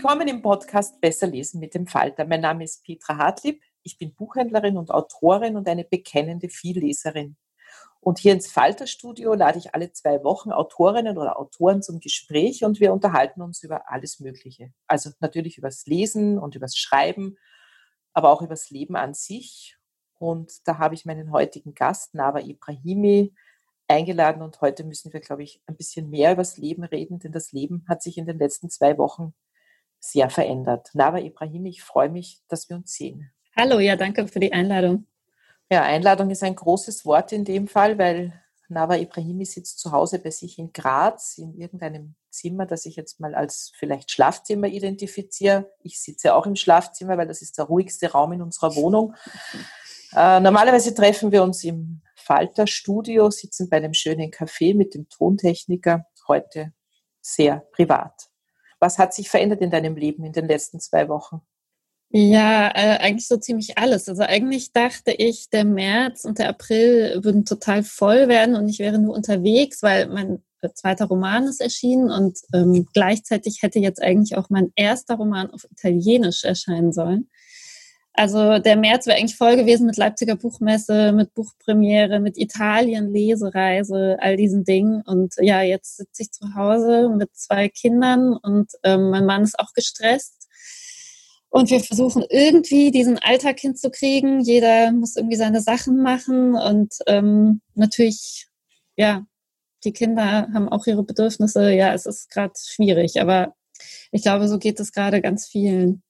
Willkommen im Podcast Besser lesen mit dem Falter. Mein Name ist Petra Hartlieb. Ich bin Buchhändlerin und Autorin und eine bekennende Vielleserin. Und hier ins Falterstudio lade ich alle zwei Wochen Autorinnen oder Autoren zum Gespräch und wir unterhalten uns über alles Mögliche. Also natürlich übers Lesen und übers Schreiben, aber auch übers Leben an sich. Und da habe ich meinen heutigen Gast, Nava Ibrahimi, eingeladen und heute müssen wir, glaube ich, ein bisschen mehr übers Leben reden, denn das Leben hat sich in den letzten zwei Wochen sehr verändert. Nava Ibrahimi, ich freue mich, dass wir uns sehen. Hallo, ja, danke für die Einladung. Ja, Einladung ist ein großes Wort in dem Fall, weil Nava Ibrahimi sitzt zu Hause bei sich in Graz in irgendeinem Zimmer, das ich jetzt mal als vielleicht Schlafzimmer identifiziere. Ich sitze auch im Schlafzimmer, weil das ist der ruhigste Raum in unserer Wohnung. Äh, normalerweise treffen wir uns im Falter Studio, sitzen bei einem schönen Café mit dem Tontechniker. Heute sehr privat. Was hat sich verändert in deinem Leben in den letzten zwei Wochen? Ja, äh, eigentlich so ziemlich alles. Also eigentlich dachte ich, der März und der April würden total voll werden und ich wäre nur unterwegs, weil mein äh, zweiter Roman ist erschienen und ähm, gleichzeitig hätte jetzt eigentlich auch mein erster Roman auf Italienisch erscheinen sollen. Also der März wäre eigentlich voll gewesen mit Leipziger Buchmesse, mit Buchpremiere, mit Italien, Lesereise, all diesen Dingen. Und ja, jetzt sitze ich zu Hause mit zwei Kindern und ähm, mein Mann ist auch gestresst und wir versuchen irgendwie diesen Alltag hinzukriegen. Jeder muss irgendwie seine Sachen machen und ähm, natürlich, ja, die Kinder haben auch ihre Bedürfnisse. Ja, es ist gerade schwierig, aber ich glaube, so geht es gerade ganz vielen.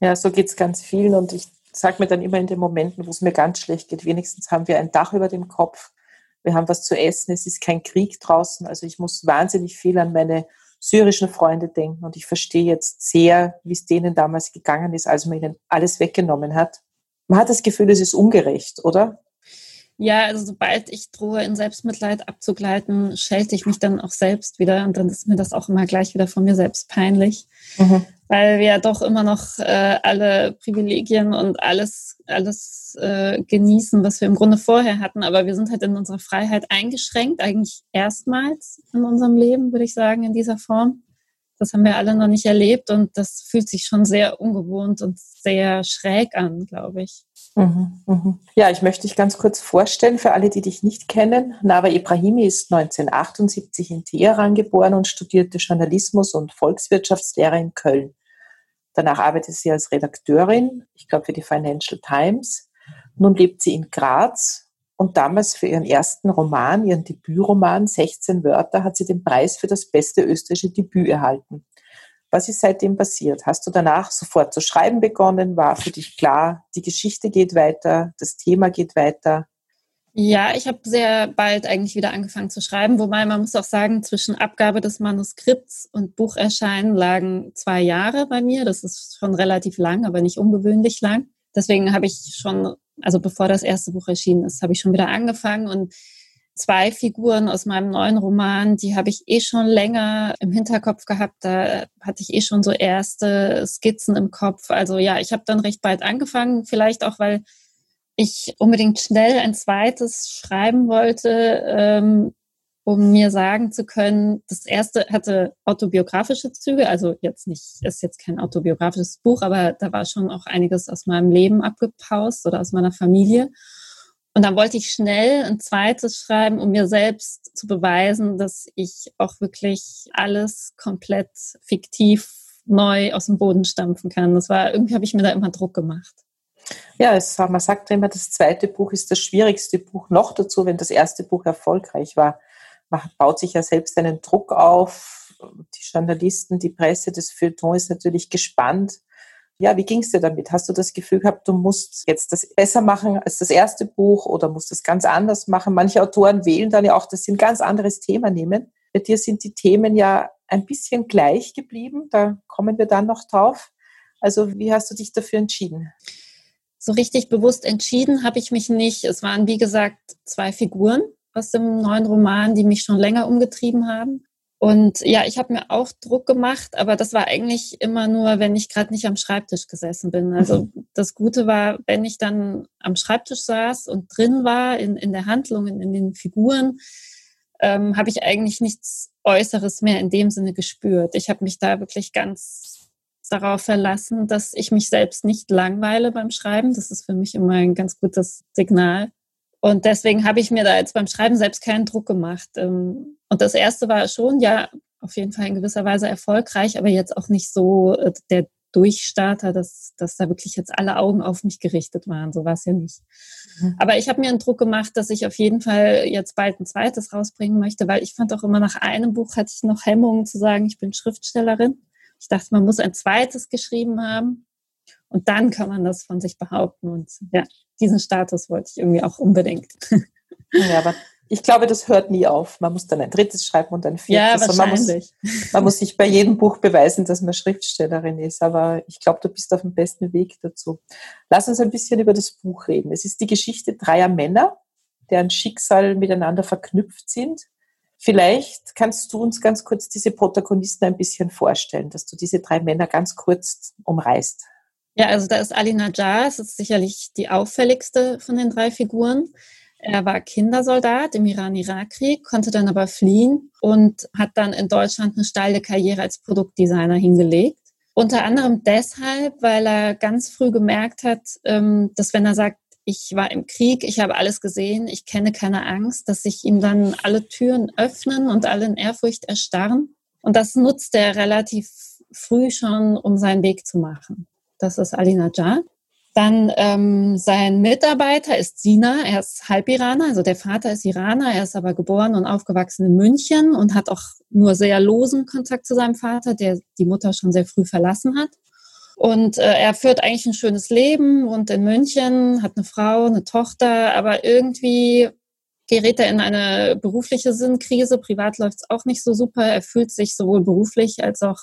Ja, so geht es ganz vielen und ich sage mir dann immer in den Momenten, wo es mir ganz schlecht geht, wenigstens haben wir ein Dach über dem Kopf, wir haben was zu essen, es ist kein Krieg draußen. Also ich muss wahnsinnig viel an meine syrischen Freunde denken. Und ich verstehe jetzt sehr, wie es denen damals gegangen ist, als man ihnen alles weggenommen hat. Man hat das Gefühl, es ist ungerecht, oder? Ja, also sobald ich drohe, in Selbstmitleid abzugleiten, schelte ich mich dann auch selbst wieder und dann ist mir das auch immer gleich wieder von mir selbst peinlich, mhm. Weil wir ja doch immer noch äh, alle Privilegien und alles, alles äh, genießen, was wir im Grunde vorher hatten, aber wir sind halt in unserer Freiheit eingeschränkt, eigentlich erstmals in unserem Leben, würde ich sagen, in dieser Form. Das haben wir alle noch nicht erlebt und das fühlt sich schon sehr ungewohnt und sehr schräg an, glaube ich. Mhm, mhm. Ja, ich möchte dich ganz kurz vorstellen für alle, die dich nicht kennen. Nava Ibrahimi ist 1978 in Teheran geboren und studierte Journalismus und Volkswirtschaftslehre in Köln. Danach arbeitete sie als Redakteurin, ich glaube für die Financial Times. Nun lebt sie in Graz und damals für ihren ersten Roman, ihren Debütroman 16 Wörter, hat sie den Preis für das beste österreichische Debüt erhalten. Was ist seitdem passiert? Hast du danach sofort zu schreiben begonnen? War für dich klar, die Geschichte geht weiter, das Thema geht weiter? Ja, ich habe sehr bald eigentlich wieder angefangen zu schreiben, wobei man muss auch sagen, zwischen Abgabe des Manuskripts und Bucherscheinen lagen zwei Jahre bei mir. Das ist schon relativ lang, aber nicht ungewöhnlich lang. Deswegen habe ich schon also bevor das erste Buch erschienen ist, habe ich schon wieder angefangen und zwei Figuren aus meinem neuen Roman, die habe ich eh schon länger im Hinterkopf gehabt. Da hatte ich eh schon so erste Skizzen im Kopf. Also ja, ich habe dann recht bald angefangen, vielleicht auch, weil ich unbedingt schnell ein zweites schreiben wollte, ähm, um mir sagen zu können, das erste hatte autobiografische Züge, also jetzt nicht, ist jetzt kein autobiografisches Buch, aber da war schon auch einiges aus meinem Leben abgepaust oder aus meiner Familie. Und dann wollte ich schnell ein zweites schreiben, um mir selbst zu beweisen, dass ich auch wirklich alles komplett fiktiv neu aus dem Boden stampfen kann. Das war, irgendwie habe ich mir da immer Druck gemacht. Ja, es, man sagt immer, das zweite Buch ist das schwierigste Buch. Noch dazu, wenn das erste Buch erfolgreich war. Man baut sich ja selbst einen Druck auf. Die Journalisten, die Presse, das Feuilleton ist natürlich gespannt. Ja, wie ging es dir damit? Hast du das Gefühl gehabt, du musst jetzt das besser machen als das erste Buch oder musst das ganz anders machen? Manche Autoren wählen dann ja auch, dass sie ein ganz anderes Thema nehmen. Bei dir sind die Themen ja ein bisschen gleich geblieben. Da kommen wir dann noch drauf. Also wie hast du dich dafür entschieden? So richtig bewusst entschieden habe ich mich nicht. Es waren, wie gesagt, zwei Figuren aus dem neuen Roman, die mich schon länger umgetrieben haben. Und ja, ich habe mir auch Druck gemacht, aber das war eigentlich immer nur, wenn ich gerade nicht am Schreibtisch gesessen bin. Also mhm. das Gute war, wenn ich dann am Schreibtisch saß und drin war in, in der Handlung, in, in den Figuren, ähm, habe ich eigentlich nichts Äußeres mehr in dem Sinne gespürt. Ich habe mich da wirklich ganz darauf verlassen, dass ich mich selbst nicht langweile beim Schreiben. Das ist für mich immer ein ganz gutes Signal. Und deswegen habe ich mir da jetzt beim Schreiben selbst keinen Druck gemacht. Ähm, und das erste war schon, ja, auf jeden Fall in gewisser Weise erfolgreich, aber jetzt auch nicht so äh, der Durchstarter, dass, dass da wirklich jetzt alle Augen auf mich gerichtet waren. So war es ja nicht. Mhm. Aber ich habe mir einen Druck gemacht, dass ich auf jeden Fall jetzt bald ein zweites rausbringen möchte, weil ich fand auch immer nach einem Buch hatte ich noch Hemmungen zu sagen, ich bin Schriftstellerin. Ich dachte, man muss ein zweites geschrieben haben. Und dann kann man das von sich behaupten. Und ja, diesen Status wollte ich irgendwie auch unbedingt. Ja, aber ich glaube, das hört nie auf. Man muss dann ein drittes schreiben und ein viertes. Ja, wahrscheinlich. Man muss, man muss sich bei jedem Buch beweisen, dass man Schriftstellerin ist. Aber ich glaube, du bist auf dem besten Weg dazu. Lass uns ein bisschen über das Buch reden. Es ist die Geschichte dreier Männer, deren Schicksal miteinander verknüpft sind. Vielleicht kannst du uns ganz kurz diese Protagonisten ein bisschen vorstellen, dass du diese drei Männer ganz kurz umreißt. Ja, also da ist Ali Najjar, das ist sicherlich die auffälligste von den drei Figuren. Er war Kindersoldat im Iran-Irak-Krieg, konnte dann aber fliehen und hat dann in Deutschland eine steile Karriere als Produktdesigner hingelegt. Unter anderem deshalb, weil er ganz früh gemerkt hat, ähm, dass wenn er sagt, ich war im Krieg, ich habe alles gesehen, ich kenne keine Angst, dass sich ihm dann alle Türen öffnen und alle in Ehrfurcht erstarren. Und das nutzt er relativ früh schon, um seinen Weg zu machen das ist Ali Najjar. Dann ähm, sein Mitarbeiter ist Sina, er ist Halb-Iraner, also der Vater ist Iraner, er ist aber geboren und aufgewachsen in München und hat auch nur sehr losen Kontakt zu seinem Vater, der die Mutter schon sehr früh verlassen hat. Und äh, er führt eigentlich ein schönes Leben und in München, hat eine Frau, eine Tochter, aber irgendwie gerät er in eine berufliche Sinnkrise. Privat läuft es auch nicht so super. Er fühlt sich sowohl beruflich als auch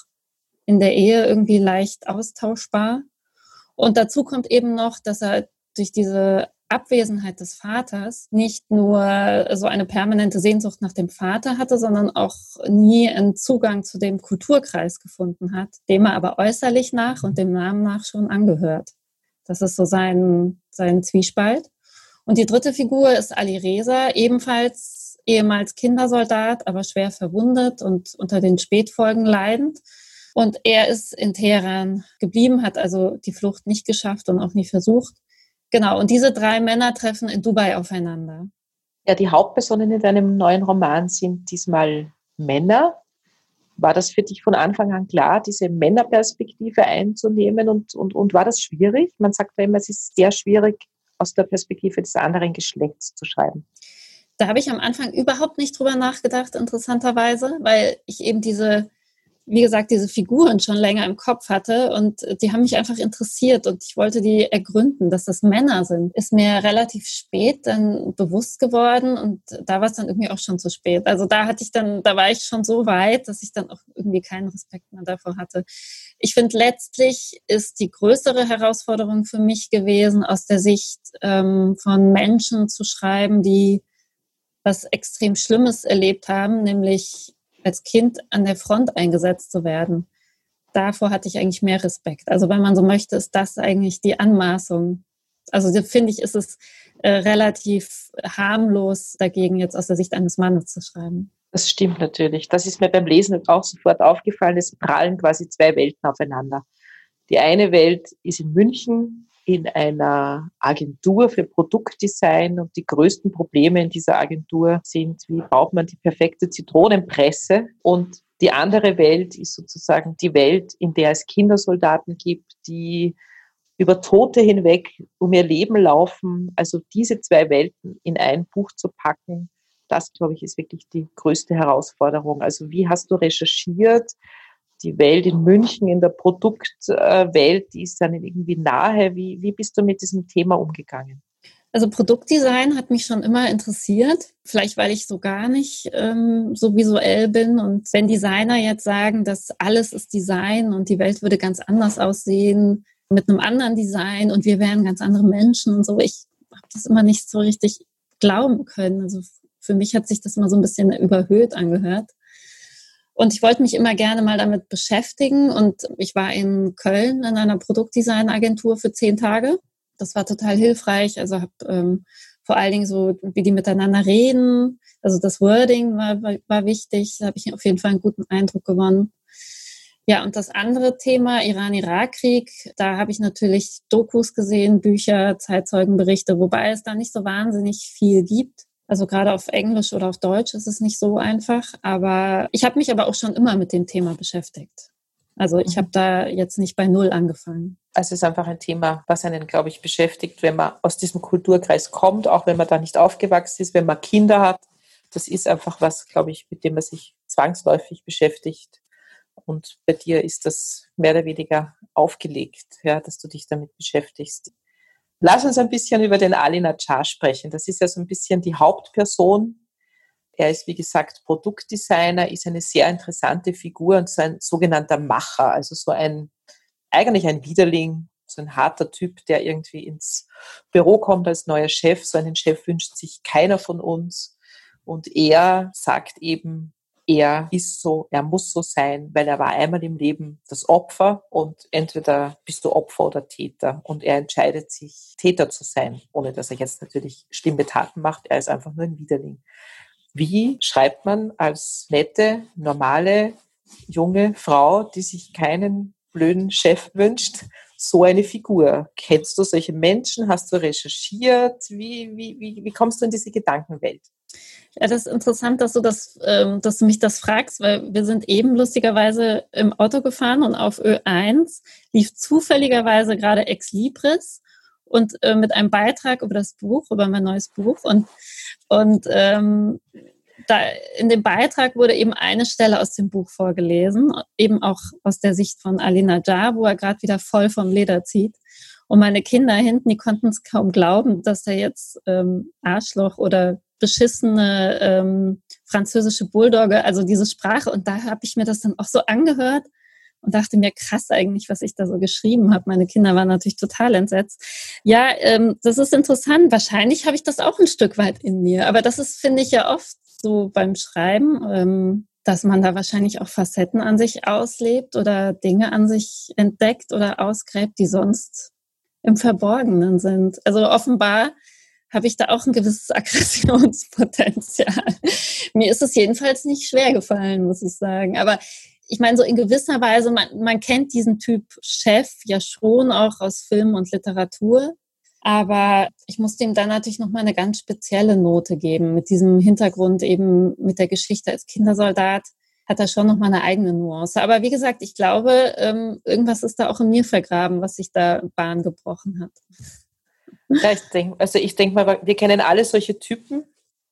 in der Ehe irgendwie leicht austauschbar. Und dazu kommt eben noch, dass er durch diese Abwesenheit des Vaters nicht nur so eine permanente Sehnsucht nach dem Vater hatte, sondern auch nie einen Zugang zu dem Kulturkreis gefunden hat, dem er aber äußerlich nach und dem Namen nach schon angehört. Das ist so sein, sein Zwiespalt. Und die dritte Figur ist Ali Reza, ebenfalls ehemals Kindersoldat, aber schwer verwundet und unter den Spätfolgen leidend. Und er ist in Teheran geblieben, hat also die Flucht nicht geschafft und auch nie versucht. Genau, und diese drei Männer treffen in Dubai aufeinander. Ja, die Hauptpersonen in deinem neuen Roman sind diesmal Männer. War das für dich von Anfang an klar, diese Männerperspektive einzunehmen und, und, und war das schwierig? Man sagt ja immer, es ist sehr schwierig, aus der Perspektive des anderen Geschlechts zu schreiben. Da habe ich am Anfang überhaupt nicht drüber nachgedacht, interessanterweise, weil ich eben diese wie gesagt, diese Figuren schon länger im Kopf hatte und die haben mich einfach interessiert und ich wollte die ergründen, dass das Männer sind. Ist mir relativ spät dann bewusst geworden und da war es dann irgendwie auch schon zu spät. Also da hatte ich dann, da war ich schon so weit, dass ich dann auch irgendwie keinen Respekt mehr davor hatte. Ich finde, letztlich ist die größere Herausforderung für mich gewesen, aus der Sicht ähm, von Menschen zu schreiben, die was extrem Schlimmes erlebt haben, nämlich als Kind an der Front eingesetzt zu werden. Davor hatte ich eigentlich mehr Respekt. Also wenn man so möchte, ist das eigentlich die Anmaßung. Also finde ich, ist es äh, relativ harmlos dagegen, jetzt aus der Sicht eines Mannes zu schreiben. Das stimmt natürlich. Das ist mir beim Lesen auch sofort aufgefallen. Es prallen quasi zwei Welten aufeinander. Die eine Welt ist in München in einer Agentur für Produktdesign und die größten Probleme in dieser Agentur sind, wie baut man die perfekte Zitronenpresse und die andere Welt ist sozusagen die Welt, in der es Kindersoldaten gibt, die über Tote hinweg um ihr Leben laufen. Also diese zwei Welten in ein Buch zu packen, das, glaube ich, ist wirklich die größte Herausforderung. Also wie hast du recherchiert? Die Welt in München, in der Produktwelt, die ist dann irgendwie nahe. Wie, wie bist du mit diesem Thema umgegangen? Also Produktdesign hat mich schon immer interessiert, vielleicht weil ich so gar nicht ähm, so visuell bin. Und wenn Designer jetzt sagen, dass alles ist Design und die Welt würde ganz anders aussehen mit einem anderen Design und wir wären ganz andere Menschen und so, ich habe das immer nicht so richtig glauben können. Also für mich hat sich das immer so ein bisschen überhöht angehört. Und ich wollte mich immer gerne mal damit beschäftigen. Und ich war in Köln in einer Produktdesign-Agentur für zehn Tage. Das war total hilfreich. Also habe ähm, vor allen Dingen so, wie die miteinander reden. Also das Wording war, war, war wichtig. Da habe ich auf jeden Fall einen guten Eindruck gewonnen. Ja, und das andere Thema, Iran-Irak-Krieg, da habe ich natürlich Dokus gesehen, Bücher, Zeitzeugenberichte, wobei es da nicht so wahnsinnig viel gibt. Also gerade auf Englisch oder auf Deutsch ist es nicht so einfach. Aber ich habe mich aber auch schon immer mit dem Thema beschäftigt. Also ich habe da jetzt nicht bei Null angefangen. Also es ist einfach ein Thema, was einen, glaube ich, beschäftigt, wenn man aus diesem Kulturkreis kommt, auch wenn man da nicht aufgewachsen ist, wenn man Kinder hat. Das ist einfach was, glaube ich, mit dem man sich zwangsläufig beschäftigt. Und bei dir ist das mehr oder weniger aufgelegt, ja, dass du dich damit beschäftigst. Lass uns ein bisschen über den Ali Najjar sprechen. Das ist ja so ein bisschen die Hauptperson. Er ist, wie gesagt, Produktdesigner, ist eine sehr interessante Figur und so ein sogenannter Macher, also so ein, eigentlich ein Widerling, so ein harter Typ, der irgendwie ins Büro kommt als neuer Chef. So einen Chef wünscht sich keiner von uns. Und er sagt eben, er ist so, er muss so sein, weil er war einmal im Leben das Opfer und entweder bist du Opfer oder Täter und er entscheidet sich, Täter zu sein, ohne dass er jetzt natürlich schlimme Taten macht. Er ist einfach nur ein Widerling. Wie schreibt man als nette, normale, junge Frau, die sich keinen blöden Chef wünscht, so eine Figur? Kennst du solche Menschen? Hast du recherchiert? Wie, wie, wie, wie kommst du in diese Gedankenwelt? Ja, das ist interessant, dass du das, ähm, dass du mich das fragst, weil wir sind eben lustigerweise im Auto gefahren und auf Ö1 lief zufälligerweise gerade Ex Libris und äh, mit einem Beitrag über das Buch, über mein neues Buch und und ähm, da in dem Beitrag wurde eben eine Stelle aus dem Buch vorgelesen, eben auch aus der Sicht von Alina Jar, wo er gerade wieder voll vom Leder zieht. Und meine Kinder hinten, die konnten es kaum glauben, dass er jetzt ähm, Arschloch oder beschissene ähm, französische Bulldogge, also diese Sprache. Und da habe ich mir das dann auch so angehört und dachte mir, krass eigentlich, was ich da so geschrieben habe. Meine Kinder waren natürlich total entsetzt. Ja, ähm, das ist interessant. Wahrscheinlich habe ich das auch ein Stück weit in mir. Aber das ist, finde ich, ja oft so beim Schreiben, ähm, dass man da wahrscheinlich auch Facetten an sich auslebt oder Dinge an sich entdeckt oder ausgräbt, die sonst im Verborgenen sind. Also offenbar habe ich da auch ein gewisses Aggressionspotenzial. Mir ist es jedenfalls nicht schwer gefallen, muss ich sagen. Aber ich meine, so in gewisser Weise, man, man kennt diesen Typ Chef ja schon auch aus Film und Literatur. Aber ich musste ihm dann natürlich nochmal eine ganz spezielle Note geben. Mit diesem Hintergrund eben mit der Geschichte als Kindersoldat hat er schon nochmal eine eigene Nuance. Aber wie gesagt, ich glaube, ähm, irgendwas ist da auch in mir vergraben, was sich da Bahn gebrochen hat. Ja, ich denk, also ich denke mal, wir kennen alle solche Typen.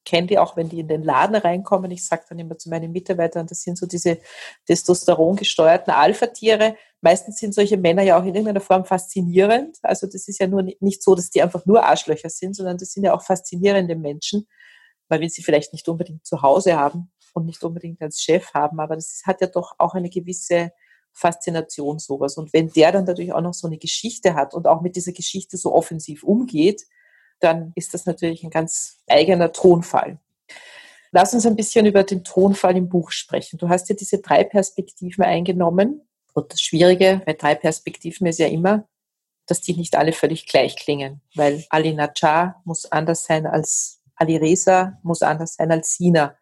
Kenne die auch, wenn die in den Laden reinkommen. Ich sage dann immer zu meinen Mitarbeitern, das sind so diese Testosteron gesteuerten Alpha-Tiere. Meistens sind solche Männer ja auch in irgendeiner Form faszinierend. Also das ist ja nur nicht so, dass die einfach nur Arschlöcher sind, sondern das sind ja auch faszinierende Menschen, weil wir sie vielleicht nicht unbedingt zu Hause haben und nicht unbedingt als Chef haben, aber das hat ja doch auch eine gewisse Faszination sowas. Und wenn der dann natürlich auch noch so eine Geschichte hat und auch mit dieser Geschichte so offensiv umgeht, dann ist das natürlich ein ganz eigener Tonfall. Lass uns ein bisschen über den Tonfall im Buch sprechen. Du hast ja diese drei Perspektiven eingenommen. Und das Schwierige bei drei Perspektiven ist ja immer, dass die nicht alle völlig gleich klingen, weil Ali Najjar muss anders sein als Ali Reza, muss anders sein als Sina.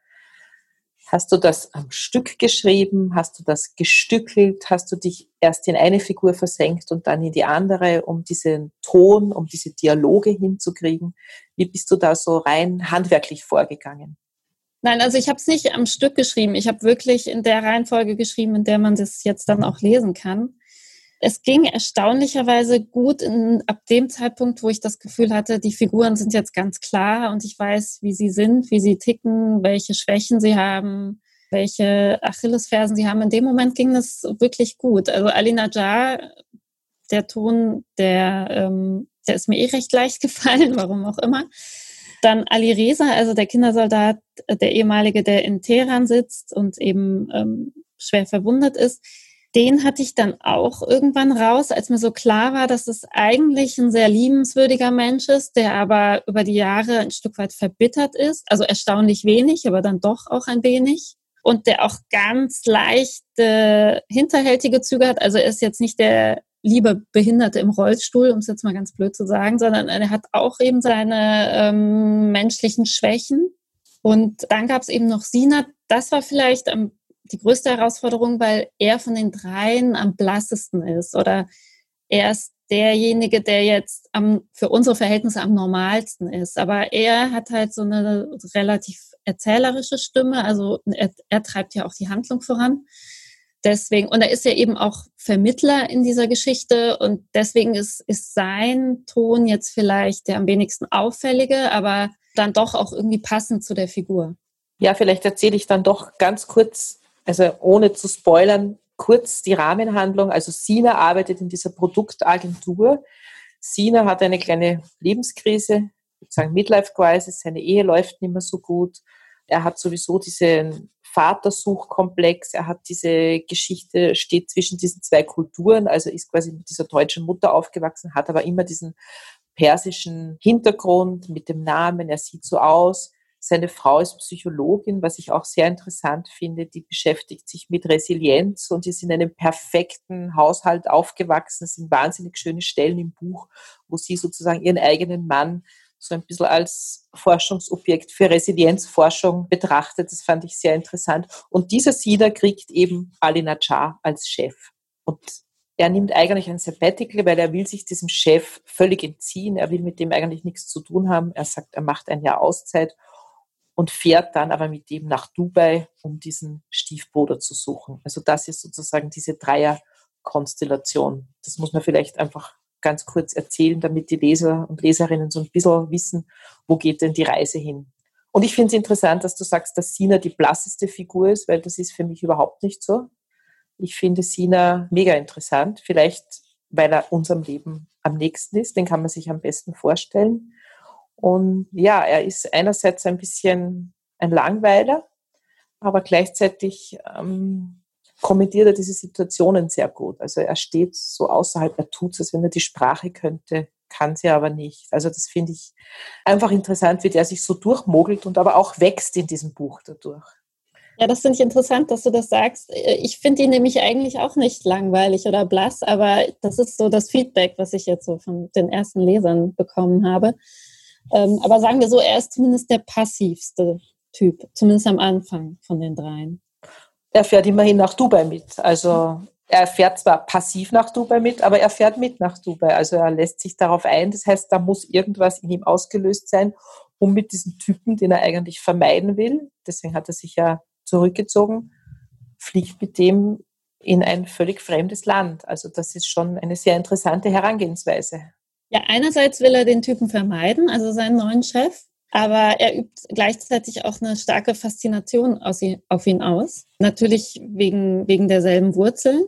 Hast du das am Stück geschrieben? Hast du das gestückelt? Hast du dich erst in eine Figur versenkt und dann in die andere, um diesen Ton, um diese Dialoge hinzukriegen? Wie bist du da so rein handwerklich vorgegangen? Nein, also ich habe es nicht am Stück geschrieben. Ich habe wirklich in der Reihenfolge geschrieben, in der man das jetzt dann auch lesen kann es ging erstaunlicherweise gut in, ab dem Zeitpunkt, wo ich das Gefühl hatte, die Figuren sind jetzt ganz klar und ich weiß, wie sie sind, wie sie ticken, welche Schwächen sie haben, welche Achillesfersen sie haben. In dem Moment ging das wirklich gut. Also Ali Najjar, der Ton, der, ähm, der ist mir eh recht leicht gefallen, warum auch immer. Dann Ali Reza, also der Kindersoldat, der ehemalige, der in Teheran sitzt und eben ähm, schwer verwundet ist den hatte ich dann auch irgendwann raus, als mir so klar war, dass es eigentlich ein sehr liebenswürdiger Mensch ist, der aber über die Jahre ein Stück weit verbittert ist. Also erstaunlich wenig, aber dann doch auch ein wenig. Und der auch ganz leichte, hinterhältige Züge hat. Also er ist jetzt nicht der liebe Behinderte im Rollstuhl, um es jetzt mal ganz blöd zu sagen, sondern er hat auch eben seine ähm, menschlichen Schwächen. Und dann gab es eben noch Sina. Das war vielleicht am die größte Herausforderung, weil er von den dreien am blassesten ist oder er ist derjenige, der jetzt am, für unsere Verhältnisse am normalsten ist. Aber er hat halt so eine relativ erzählerische Stimme, also er, er treibt ja auch die Handlung voran. Deswegen, und er ist ja eben auch Vermittler in dieser Geschichte und deswegen ist, ist sein Ton jetzt vielleicht der am wenigsten auffällige, aber dann doch auch irgendwie passend zu der Figur. Ja, vielleicht erzähle ich dann doch ganz kurz also ohne zu spoilern, kurz die Rahmenhandlung. Also Sina arbeitet in dieser Produktagentur. Sina hat eine kleine Lebenskrise, sozusagen Midlife Crisis, seine Ehe läuft nicht mehr so gut. Er hat sowieso diesen Vatersuchkomplex, er hat diese Geschichte, steht zwischen diesen zwei Kulturen, also ist quasi mit dieser deutschen Mutter aufgewachsen, hat aber immer diesen persischen Hintergrund mit dem Namen, er sieht so aus. Seine Frau ist Psychologin, was ich auch sehr interessant finde. Die beschäftigt sich mit Resilienz und ist in einem perfekten Haushalt aufgewachsen. Es sind wahnsinnig schöne Stellen im Buch, wo sie sozusagen ihren eigenen Mann so ein bisschen als Forschungsobjekt für Resilienzforschung betrachtet. Das fand ich sehr interessant. Und dieser Sida kriegt eben Ali Najjar als Chef. Und er nimmt eigentlich ein Sabbatical, weil er will sich diesem Chef völlig entziehen. Er will mit dem eigentlich nichts zu tun haben. Er sagt, er macht ein Jahr Auszeit und fährt dann aber mit dem nach Dubai, um diesen Stiefbruder zu suchen. Also das ist sozusagen diese Dreierkonstellation. Das muss man vielleicht einfach ganz kurz erzählen, damit die Leser und Leserinnen so ein bisschen wissen, wo geht denn die Reise hin. Und ich finde es interessant, dass du sagst, dass Sina die blasseste Figur ist, weil das ist für mich überhaupt nicht so. Ich finde Sina mega interessant, vielleicht weil er unserem Leben am nächsten ist, den kann man sich am besten vorstellen. Und ja, er ist einerseits ein bisschen ein Langweiler, aber gleichzeitig ähm, kommentiert er diese Situationen sehr gut. Also er steht so außerhalb, er tut es, als wenn er die Sprache könnte, kann sie aber nicht. Also das finde ich einfach interessant, wie der sich so durchmogelt und aber auch wächst in diesem Buch dadurch. Ja, das finde ich interessant, dass du das sagst. Ich finde ihn nämlich eigentlich auch nicht langweilig oder blass, aber das ist so das Feedback, was ich jetzt so von den ersten Lesern bekommen habe. Ähm, aber sagen wir so, er ist zumindest der passivste Typ, zumindest am Anfang von den dreien. Er fährt immerhin nach Dubai mit. Also er fährt zwar passiv nach Dubai mit, aber er fährt mit nach Dubai. Also er lässt sich darauf ein. Das heißt, da muss irgendwas in ihm ausgelöst sein, um mit diesem Typen, den er eigentlich vermeiden will, deswegen hat er sich ja zurückgezogen, fliegt mit dem in ein völlig fremdes Land. Also das ist schon eine sehr interessante Herangehensweise. Ja, einerseits will er den Typen vermeiden, also seinen neuen Chef. Aber er übt gleichzeitig auch eine starke Faszination auf ihn aus. Natürlich wegen, wegen derselben Wurzeln,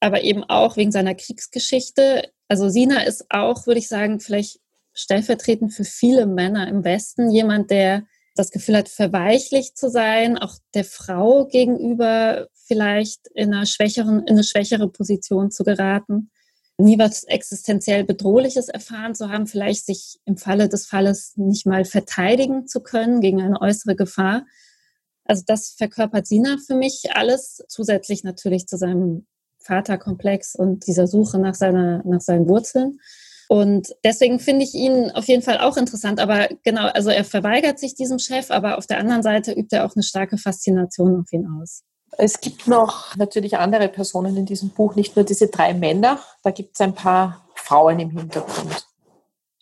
aber eben auch wegen seiner Kriegsgeschichte. Also Sina ist auch, würde ich sagen, vielleicht stellvertretend für viele Männer im Westen jemand, der das Gefühl hat, verweichlicht zu sein, auch der Frau gegenüber vielleicht in einer schwächeren, in eine schwächere Position zu geraten, nie was existenziell Bedrohliches erfahren zu haben, vielleicht sich im Falle des Falles nicht mal verteidigen zu können gegen eine äußere Gefahr. Also das verkörpert Sina für mich alles, zusätzlich natürlich zu seinem Vaterkomplex und dieser Suche nach seiner, nach seinen Wurzeln. Und deswegen finde ich ihn auf jeden Fall auch interessant. Aber genau, also er verweigert sich diesem Chef, aber auf der anderen Seite übt er auch eine starke Faszination auf ihn aus. Es gibt noch natürlich andere Personen in diesem Buch, nicht nur diese drei Männer, da gibt es ein paar Frauen im Hintergrund.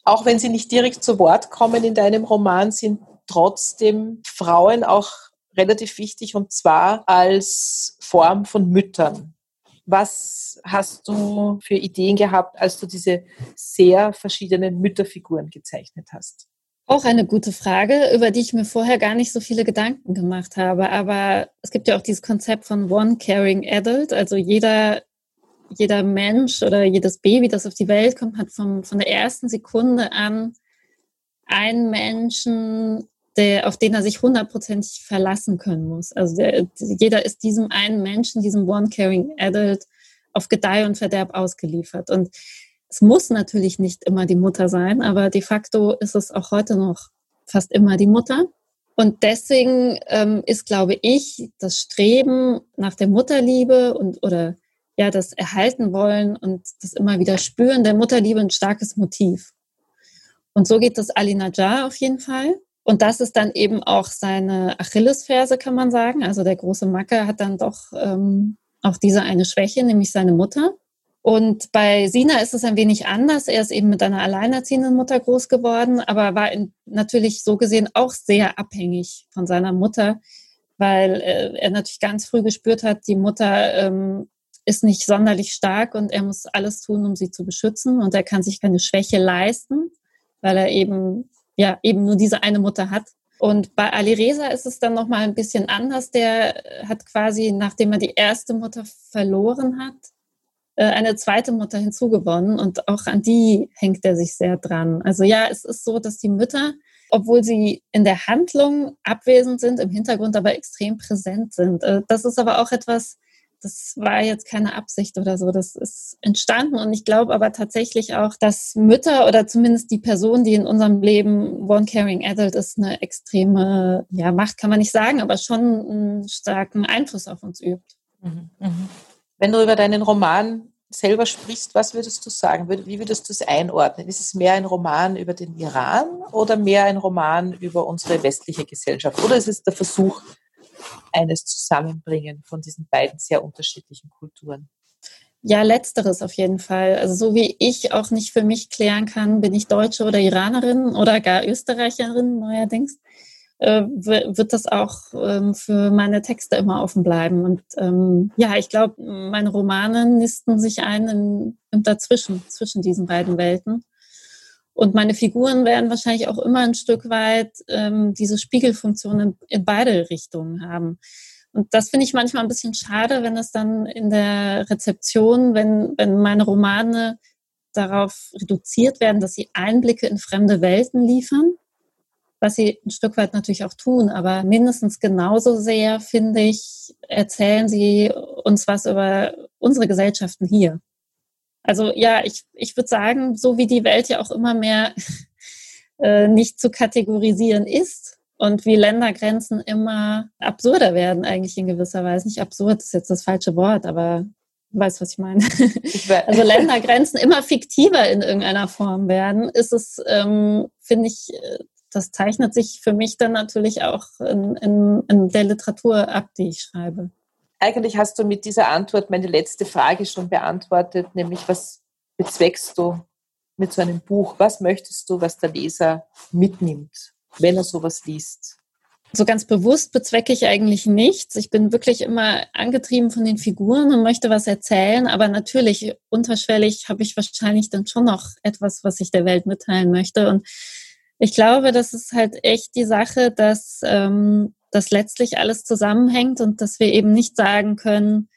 Auch wenn sie nicht direkt zu Wort kommen in deinem Roman, sind trotzdem Frauen auch relativ wichtig und zwar als Form von Müttern. Was hast du für Ideen gehabt, als du diese sehr verschiedenen Mütterfiguren gezeichnet hast? Auch eine gute Frage, über die ich mir vorher gar nicht so viele Gedanken gemacht habe. Aber es gibt ja auch dieses Konzept von One Caring Adult. Also jeder, jeder Mensch oder jedes Baby, das auf die Welt kommt, hat vom, von der ersten Sekunde an einen Menschen, der, auf den er sich hundertprozentig verlassen können muss. Also der, jeder ist diesem einen Menschen, diesem One Caring Adult auf Gedeih und Verderb ausgeliefert. Und es muss natürlich nicht immer die Mutter sein, aber de facto ist es auch heute noch fast immer die Mutter. Und deswegen ähm, ist, glaube ich, das Streben nach der Mutterliebe und oder ja, das Erhalten wollen und das immer wieder Spüren der Mutterliebe ein starkes Motiv. Und so geht das Ali Najjar auf jeden Fall. Und das ist dann eben auch seine Achillesferse, kann man sagen. Also der große Macker hat dann doch ähm, auch diese eine Schwäche, nämlich seine Mutter. Und bei Sina ist es ein wenig anders. Er ist eben mit einer alleinerziehenden Mutter groß geworden, aber war natürlich so gesehen auch sehr abhängig von seiner Mutter, weil äh, er natürlich ganz früh gespürt hat, die Mutter ähm, ist nicht sonderlich stark und er muss alles tun, um sie zu beschützen. Und er kann sich keine Schwäche leisten, weil er eben ja eben nur diese eine Mutter hat. Und bei Ali Reza ist es dann nochmal ein bisschen anders. Der hat quasi, nachdem er die erste Mutter verloren hat, eine zweite Mutter hinzugewonnen und auch an die hängt er sich sehr dran. Also ja, es ist so, dass die Mütter, obwohl sie in der Handlung abwesend sind, im Hintergrund aber extrem präsent sind. Äh, das ist aber auch etwas, das war jetzt keine Absicht oder so, das ist entstanden und ich glaube aber tatsächlich auch, dass Mütter oder zumindest die Person, die in unserem Leben One Caring Adult ist, eine extreme, ja, Macht kann man nicht sagen, aber schon einen starken Einfluss auf uns übt. Mhm, mhm. Wenn du über deinen Roman selber sprichst, was würdest du sagen? Wie würdest du es einordnen? Ist es mehr ein Roman über den Iran oder mehr ein Roman über unsere westliche Gesellschaft? Oder ist es der Versuch, eines Zusammenbringen von diesen beiden sehr unterschiedlichen Kulturen. Ja, letzteres auf jeden Fall. Also so wie ich auch nicht für mich klären kann, bin ich Deutsche oder Iranerin oder gar Österreicherin neuerdings, äh, wird das auch ähm, für meine Texte immer offen bleiben. Und ähm, ja, ich glaube, meine Romane nisten sich ein im, im Dazwischen, zwischen diesen beiden Welten. Und meine Figuren werden wahrscheinlich auch immer ein Stück weit ähm, diese Spiegelfunktion in, in beide Richtungen haben. Und das finde ich manchmal ein bisschen schade, wenn es dann in der Rezeption, wenn, wenn meine Romane darauf reduziert werden, dass sie Einblicke in fremde Welten liefern, was sie ein Stück weit natürlich auch tun, aber mindestens genauso sehr, finde ich, erzählen sie uns was über unsere Gesellschaften hier. Also ja, ich, ich würde sagen, so wie die Welt ja auch immer mehr äh, nicht zu kategorisieren ist und wie Ländergrenzen immer absurder werden, eigentlich in gewisser Weise. Nicht absurd ist jetzt das falsche Wort, aber du weißt, was ich meine. also Ländergrenzen immer fiktiver in irgendeiner Form werden, ist es, ähm, finde ich, äh, das zeichnet sich für mich dann natürlich auch in, in, in der Literatur ab, die ich schreibe. Eigentlich hast du mit dieser Antwort meine letzte Frage schon beantwortet, nämlich was bezweckst du mit so einem Buch? Was möchtest du, was der Leser mitnimmt, wenn er sowas liest? So ganz bewusst bezwecke ich eigentlich nichts. Ich bin wirklich immer angetrieben von den Figuren und möchte was erzählen. Aber natürlich, unterschwellig habe ich wahrscheinlich dann schon noch etwas, was ich der Welt mitteilen möchte. Und Ich glaube, das ist halt echt die Sache, dass ähm, das letztlich alles zusammenhängt und dass wir eben nicht sagen können,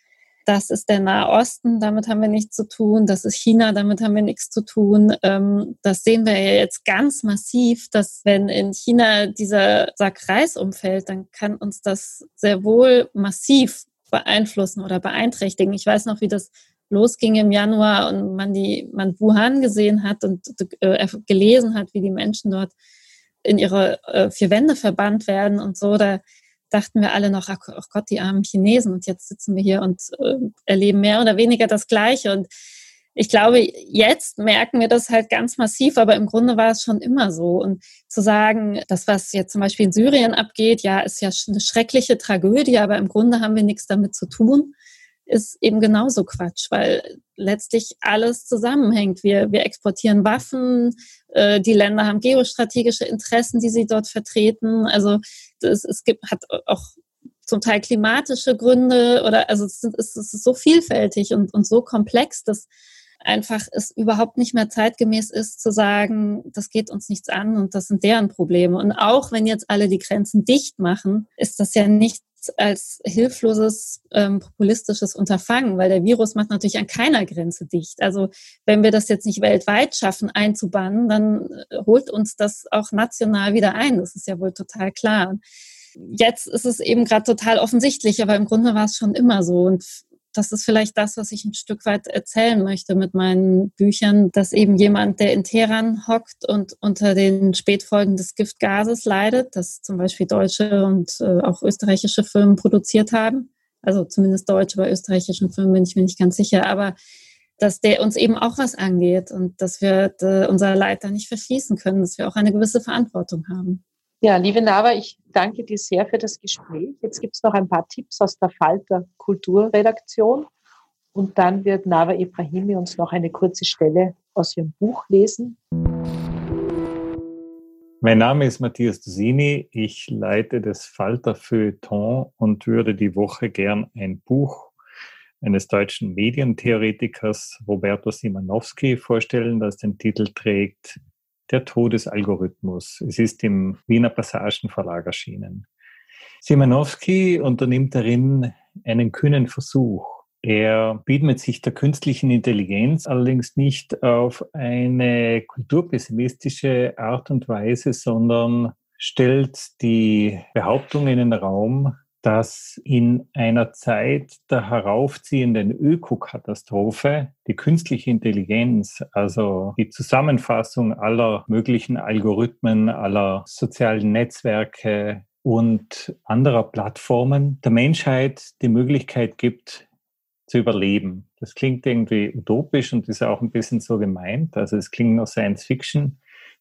das ist der Nahe Osten, damit haben wir nichts zu tun, das ist China, damit haben wir nichts zu tun. Ähm, das sehen wir ja jetzt ganz massiv, dass wenn in China dieser Sack Reis umfällt, dann kann uns das sehr wohl massiv beeinflussen oder beeinträchtigen. Ich weiß noch, wie das losging im Januar und man die man Wuhan gesehen hat und äh, gelesen hat, wie die Menschen dort in ihre äh, vier Wände verbannt werden und so. Da dachten wir alle noch, ach, oh Gott, die armen Chinesen. Und jetzt sitzen wir hier und äh, erleben mehr oder weniger das Gleiche. Und ich glaube, jetzt merken wir das halt ganz massiv, aber im Grunde war es schon immer so. Und zu sagen, das, was jetzt zum Beispiel in Syrien abgeht, ja, ist ja eine schreckliche Tragödie, aber im Grunde haben wir nichts damit zu tun ist eben genauso Quatsch, weil letztlich alles zusammenhängt. Wir, wir exportieren Waffen, äh, die Länder haben geostrategische Interessen, die sie dort vertreten. Also das, es gibt, hat auch zum Teil klimatische Gründe oder also es, es ist so vielfältig und, und so komplex, dass einfach es überhaupt nicht mehr zeitgemäß ist zu sagen, das geht uns nichts an und das sind deren Probleme. Und auch wenn jetzt alle die Grenzen dicht machen, ist das ja nicht als hilfloses ähm, populistisches Unterfangen, weil der Virus macht natürlich an keiner Grenze dicht. Also wenn wir das jetzt nicht weltweit schaffen einzubannen, dann äh, holt uns das auch national wieder ein. Das ist ja wohl total klar. Jetzt ist es eben gerade total offensichtlich, aber im Grunde war es schon immer so. Und das ist vielleicht das, was ich ein Stück weit erzählen möchte mit meinen Büchern, dass eben jemand, der in Teheran hockt und unter den Spätfolgen des Giftgases leidet, das zum Beispiel deutsche und äh, auch österreichische Firmen produziert haben, also zumindest deutsche, bei österreichischen Firmen bin ich mir nicht ganz sicher, aber dass der uns eben auch was angeht und dass wir äh, unser Leid da nicht verschließen können, dass wir auch eine gewisse Verantwortung haben. Ja, liebe Nava, ich danke dir sehr für das Gespräch. Jetzt gibt es noch ein paar Tipps aus der Falter Kulturredaktion. Und dann wird Nava Ibrahimi uns noch eine kurze Stelle aus ihrem Buch lesen. Mein Name ist Matthias Dusini. Ich leite das Falter Feuilleton und würde die Woche gern ein Buch eines deutschen Medientheoretikers Roberto Simanowski vorstellen, das den Titel trägt der Todesalgorithmus. Es ist im Wiener Passagenverlag erschienen. Simanowski unternimmt darin einen kühnen Versuch. Er widmet sich der künstlichen Intelligenz allerdings nicht auf eine kulturpessimistische Art und Weise, sondern stellt die Behauptung in den Raum, dass in einer Zeit der heraufziehenden Ökokatastrophe die künstliche Intelligenz, also die Zusammenfassung aller möglichen Algorithmen, aller sozialen Netzwerke und anderer Plattformen der Menschheit die Möglichkeit gibt, zu überleben. Das klingt irgendwie utopisch und ist auch ein bisschen so gemeint. Also es klingt noch Science Fiction,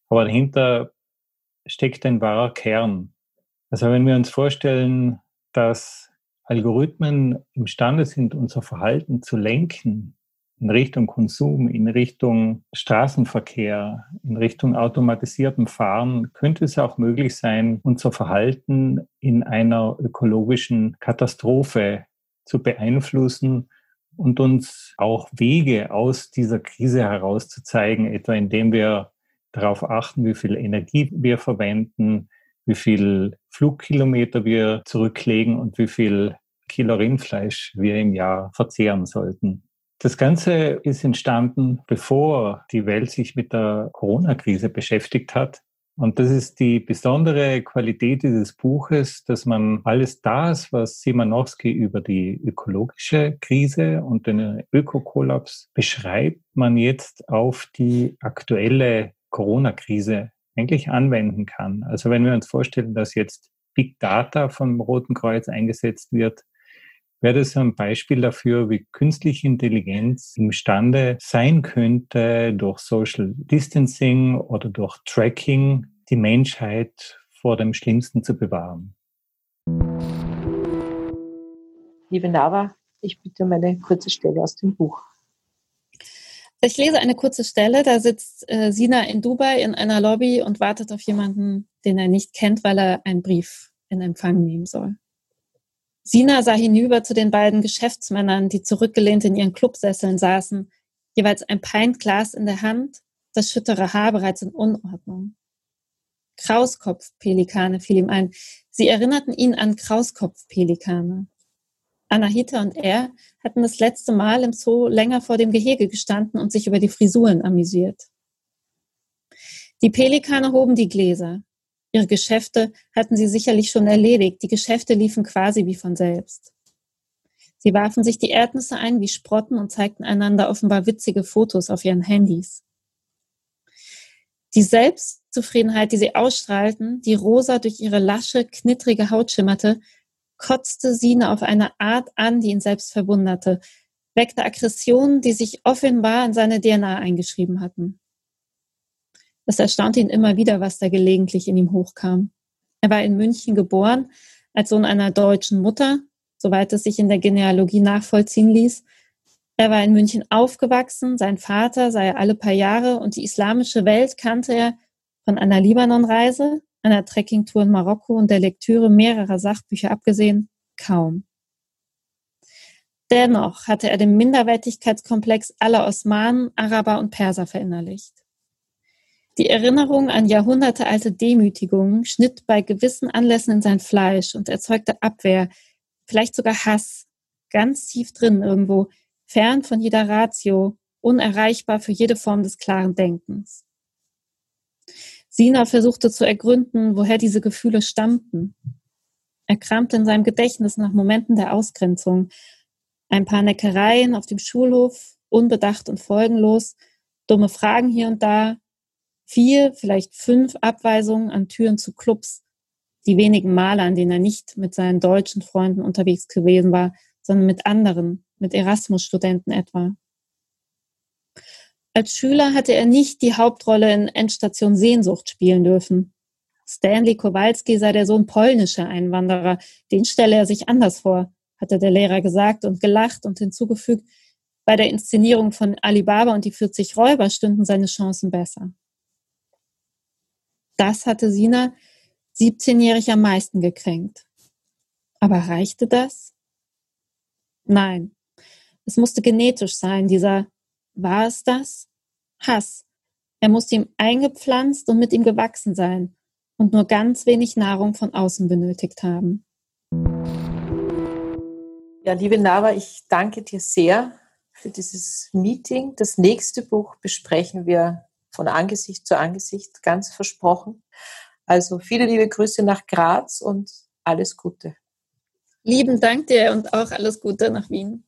aber dahinter steckt ein wahrer Kern. Also wenn wir uns vorstellen, dass Algorithmen imstande sind, unser Verhalten zu lenken in Richtung Konsum, in Richtung Straßenverkehr, in Richtung automatisiertem Fahren, könnte es auch möglich sein, unser Verhalten in einer ökologischen Katastrophe zu beeinflussen und uns auch Wege aus dieser Krise herauszuzeigen, etwa indem wir darauf achten, wie viel Energie wir verwenden, wie viel Flugkilometer wir zurücklegen und wie viel Kilo Rindfleisch wir im Jahr verzehren sollten. Das Ganze ist entstanden, bevor die Welt sich mit der Corona-Krise beschäftigt hat. Und das ist die besondere Qualität dieses Buches, dass man alles das, was Simanowski über die ökologische Krise und den Ökokollaps beschreibt, man jetzt auf die aktuelle Corona-Krise eigentlich anwenden kann. Also wenn wir uns vorstellen, dass jetzt Big Data vom Roten Kreuz eingesetzt wird, wäre das ein Beispiel dafür, wie künstliche Intelligenz imstande sein könnte, durch Social Distancing oder durch Tracking die Menschheit vor dem Schlimmsten zu bewahren. Liebe Nava, ich bitte um eine kurze Stelle aus dem Buch. Ich lese eine kurze Stelle, da sitzt äh, Sina in Dubai in einer Lobby und wartet auf jemanden, den er nicht kennt, weil er einen Brief in Empfang nehmen soll. Sina sah hinüber zu den beiden Geschäftsmännern, die zurückgelehnt in ihren Clubsesseln saßen, jeweils ein Pintglas in der Hand, das schüttere Haar bereits in Unordnung. Krauskopfpelikane fiel ihm ein. Sie erinnerten ihn an Krauskopfpelikane. Anahita und er hatten das letzte Mal im Zoo länger vor dem Gehege gestanden und sich über die Frisuren amüsiert. Die Pelikane hoben die Gläser. Ihre Geschäfte hatten sie sicherlich schon erledigt. Die Geschäfte liefen quasi wie von selbst. Sie warfen sich die Erdnüsse ein wie Sprotten und zeigten einander offenbar witzige Fotos auf ihren Handys. Die Selbstzufriedenheit, die sie ausstrahlten, die rosa durch ihre lasche, knittrige Haut schimmerte, kotzte Sine auf eine Art an, die ihn selbst verwunderte, weckte Aggressionen, die sich offenbar in seine DNA eingeschrieben hatten. Es erstaunte ihn immer wieder, was da gelegentlich in ihm hochkam. Er war in München geboren, als Sohn einer deutschen Mutter, soweit es sich in der Genealogie nachvollziehen ließ. Er war in München aufgewachsen, sein Vater sei alle paar Jahre und die islamische Welt kannte er von einer Libanon-Reise, einer Trekkingtour in Marokko und der Lektüre mehrerer Sachbücher abgesehen, kaum. Dennoch hatte er den Minderwertigkeitskomplex aller Osmanen, Araber und Perser verinnerlicht. Die Erinnerung an jahrhundertealte Demütigungen schnitt bei gewissen Anlässen in sein Fleisch und erzeugte Abwehr, vielleicht sogar Hass, ganz tief drin irgendwo, fern von jeder Ratio, unerreichbar für jede Form des klaren Denkens. Sina versuchte zu ergründen, woher diese Gefühle stammten. Er kramte in seinem Gedächtnis nach Momenten der Ausgrenzung. Ein paar Neckereien auf dem Schulhof, unbedacht und folgenlos, dumme Fragen hier und da, vier, vielleicht fünf Abweisungen an Türen zu Clubs, die wenigen Male, an denen er nicht mit seinen deutschen Freunden unterwegs gewesen war, sondern mit anderen, mit Erasmus-Studenten etwa. Als Schüler hatte er nicht die Hauptrolle in Endstation Sehnsucht spielen dürfen. Stanley Kowalski sei der Sohn polnischer Einwanderer, den stelle er sich anders vor, hatte der Lehrer gesagt und gelacht und hinzugefügt, bei der Inszenierung von Alibaba und die 40 Räuber stünden seine Chancen besser. Das hatte Sina 17-jährig am meisten gekränkt. Aber reichte das? Nein. Es musste genetisch sein, dieser, war es das? Hass. Er musste ihm eingepflanzt und mit ihm gewachsen sein und nur ganz wenig Nahrung von außen benötigt haben. Ja, liebe Nava, ich danke dir sehr für dieses Meeting. Das nächste Buch besprechen wir von Angesicht zu Angesicht, ganz versprochen. Also viele liebe Grüße nach Graz und alles Gute. Lieben Dank dir und auch alles Gute nach Wien.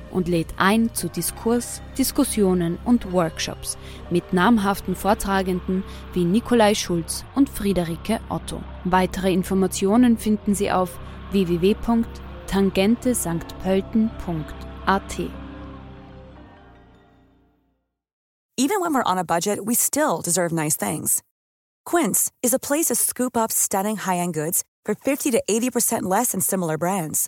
und lädt ein zu Diskurs, Diskussionen und Workshops mit namhaften Vortragenden wie Nikolai Schulz und Friederike Otto. Weitere Informationen finden Sie auf www.tangentesanktpölten.at. Even when we're on a budget, we still deserve nice things. Quince is a place to scoop up stunning high-end goods for 50 to 80% less than similar brands.